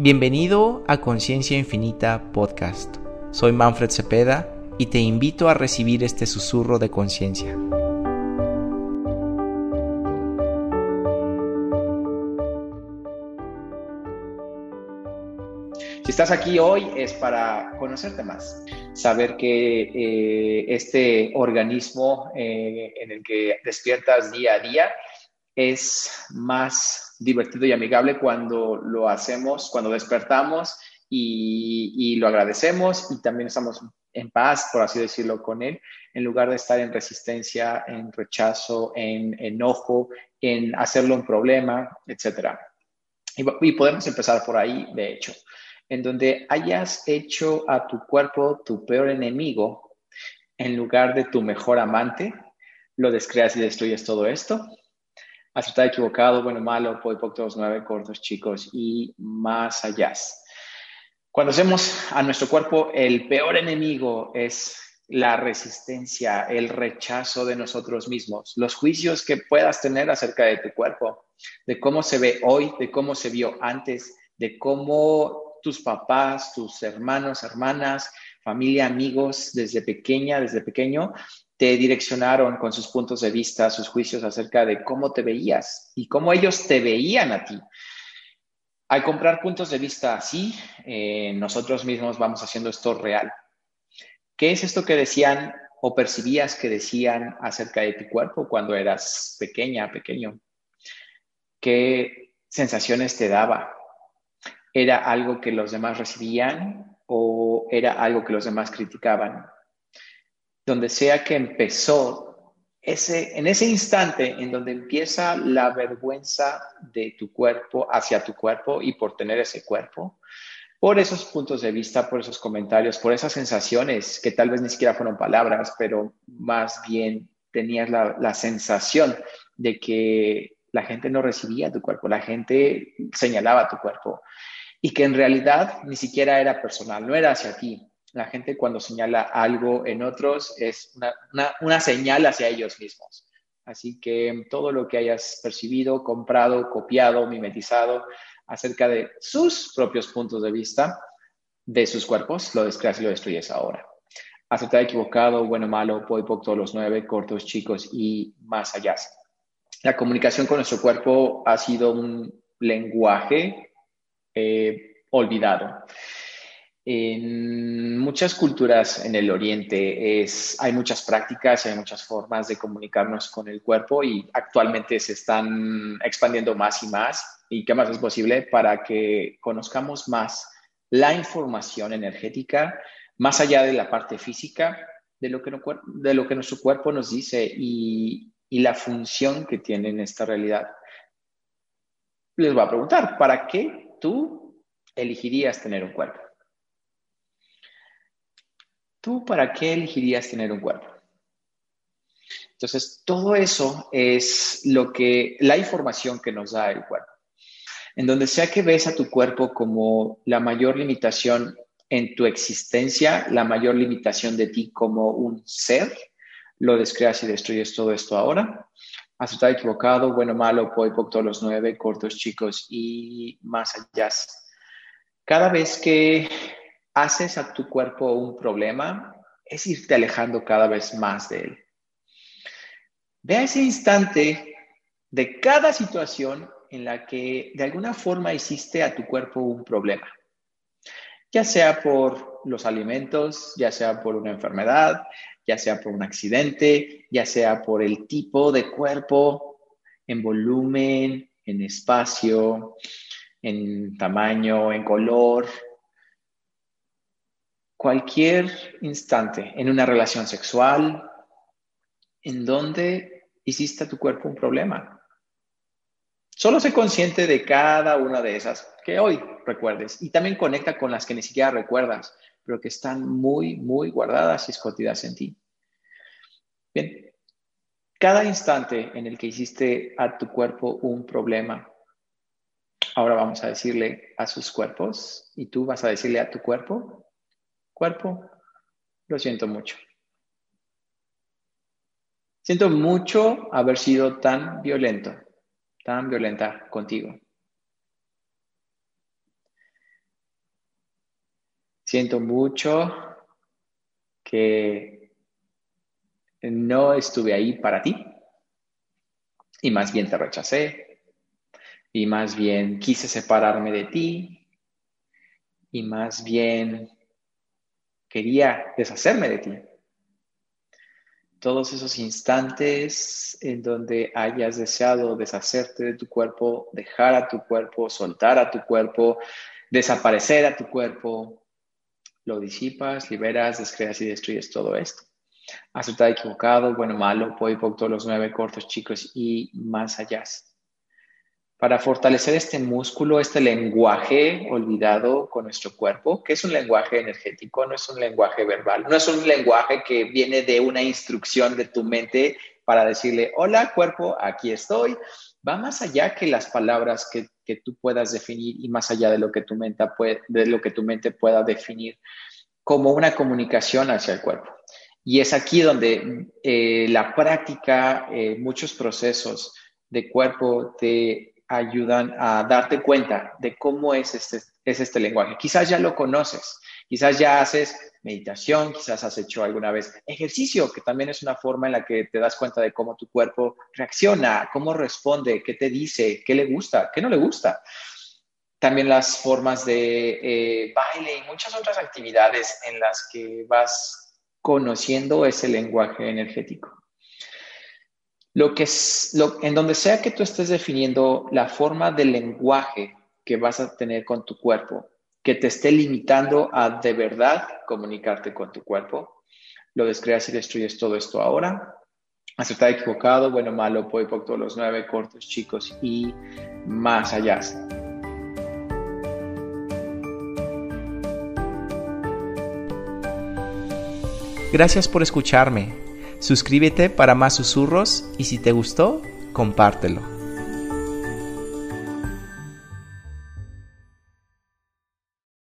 Bienvenido a Conciencia Infinita Podcast. Soy Manfred Cepeda y te invito a recibir este susurro de conciencia. Si estás aquí hoy es para conocerte más, saber que eh, este organismo eh, en el que despiertas día a día es más divertido y amigable cuando lo hacemos, cuando despertamos y, lo agradecemos y también estamos en paz, por así decirlo, con él, en lugar de estar en resistencia, en rechazo, en enojo, en hacerlo un problema, etc. Y, y podemos empezar por ahí, de hecho, en donde hayas hecho a tu cuerpo tu peor enemigo en lugar de tu mejor amante, lo descreas y destruyes todo esto acertado, equivocado, bueno, malo, todos nueve, cortos, chicos y más allá. Cuando hacemos a nuestro cuerpo, el peor enemigo es la resistencia, el rechazo de nosotros mismos, los juicios que puedas tener acerca de tu cuerpo, de cómo se ve hoy, de cómo se vio antes, de cómo tus papás, tus hermanos, hermanas, familia, amigos, desde pequeña, desde pequeño, te direccionaron con sus puntos de vista, sus juicios acerca de cómo te veías y cómo ellos te veían a ti. Al comprar puntos de vista así, eh, nosotros mismos vamos haciendo esto real. ¿Qué es esto que decían o percibías que decían acerca de tu cuerpo cuando eras pequeña, pequeño? ¿Qué sensaciones te daba? ¿Era algo que los demás recibían o era algo que los demás criticaban? Donde sea que empezó, ese, en ese instante en donde empieza la vergüenza de tu cuerpo hacia tu cuerpo y por tener ese cuerpo, por esos puntos de vista, por esos comentarios, por esas sensaciones que tal vez ni siquiera fueron palabras, pero más bien tenías la, la sensación de que la gente no recibía tu cuerpo, la gente señalaba tu cuerpo y que en realidad ni siquiera era personal, no era hacia ti, la gente cuando señala algo en otros es una, señal hacia ellos mismos. Así que todo lo que hayas percibido, comprado, copiado, mimetizado acerca de sus propios puntos de vista, de sus cuerpos, lo descreas y lo destruyes ahora. Aceptar equivocado, bueno, malo, poi, todos los nueve, cortos, chicos y más allá. La comunicación con nuestro cuerpo ha sido un lenguaje eh, olvidado. En muchas culturas en el Oriente es, hay muchas prácticas, hay muchas formas de comunicarnos con el cuerpo y actualmente se están expandiendo más y más. ¿Y qué más es posible para que conozcamos más la información energética, más allá de la parte física, de lo que, de lo que nuestro cuerpo nos dice y, y la función que tiene en esta realidad? Les voy a preguntar, ¿para qué tú elegirías tener un cuerpo? ¿Tú para qué elegirías tener un cuerpo? Entonces, todo eso es lo que, la información que nos da el cuerpo. En donde sea que ves a tu cuerpo como la mayor limitación en tu existencia, la mayor limitación de ti como un ser, lo descreas y destruyes todo esto ahora. Estado equivocado, bueno, malo, por todos los nueve, cortos, chicos y más allá. Cada vez que haces a tu cuerpo un problema, es irte alejando cada vez más de él. Ve a ese instante de cada situación en la que de alguna forma hiciste a tu cuerpo un problema, ya sea por los alimentos, ya sea por una enfermedad, ya sea por un accidente, ya sea por el tipo de cuerpo, en volumen, en espacio, en tamaño, en color, cualquier instante en una relación sexual en donde hiciste a tu cuerpo un problema. Solo sé consciente de cada una de esas que hoy recuerdes y también conecta con las que ni siquiera recuerdas, pero que están muy, muy guardadas y escondidas en ti. Bien, cada instante en el que hiciste a tu cuerpo un problema, ahora vamos a decirle a sus cuerpos y tú vas a decirle a tu cuerpo, Cuerpo, lo siento mucho. Siento mucho haber sido tan violento, tan violenta contigo. Siento mucho que no estuve ahí para ti y más bien te rechacé y más bien quise separarme de ti y más bien quería deshacerme de ti. Todos esos instantes en donde hayas deseado deshacerte de tu cuerpo, dejar a tu cuerpo, soltar a tu cuerpo, desaparecer a tu cuerpo, lo disipas, liberas, descreas y destruyes todo esto. Acertado, equivocado, bueno, malo, por todos los nueve cortos chicos y más allá para fortalecer este músculo, este lenguaje olvidado con nuestro cuerpo, que es un lenguaje energético, no es un lenguaje verbal, no es un lenguaje que viene de una instrucción de tu mente para decirle, hola cuerpo, aquí estoy. Va más allá que las palabras que, tú puedas definir y más allá de lo que tu mente, puede, de lo que tu mente pueda definir como una comunicación hacia el cuerpo. Y es aquí donde eh, la práctica, eh, muchos procesos de cuerpo te ayudan a darte cuenta de cómo es este, es este lenguaje. Quizás ya lo conoces, quizás ya haces meditación, quizás has hecho alguna vez ejercicio, que también es una forma en la que te das cuenta de cómo tu cuerpo reacciona, cómo responde, qué te dice, qué le gusta, qué no le gusta. También las formas de eh, baile y muchas otras actividades en las que vas conociendo ese lenguaje energético. Lo que es, lo, en donde sea que tú estés definiendo la forma del lenguaje que vas a tener con tu cuerpo, que te esté limitando a de verdad comunicarte con tu cuerpo, lo descreas y destruyes todo esto ahora. Acertado, equivocado, bueno, malo, por todos los nueve cortos, chicos y más allá. Gracias por escucharme. Suscríbete para más susurros y si te gustó, compártelo.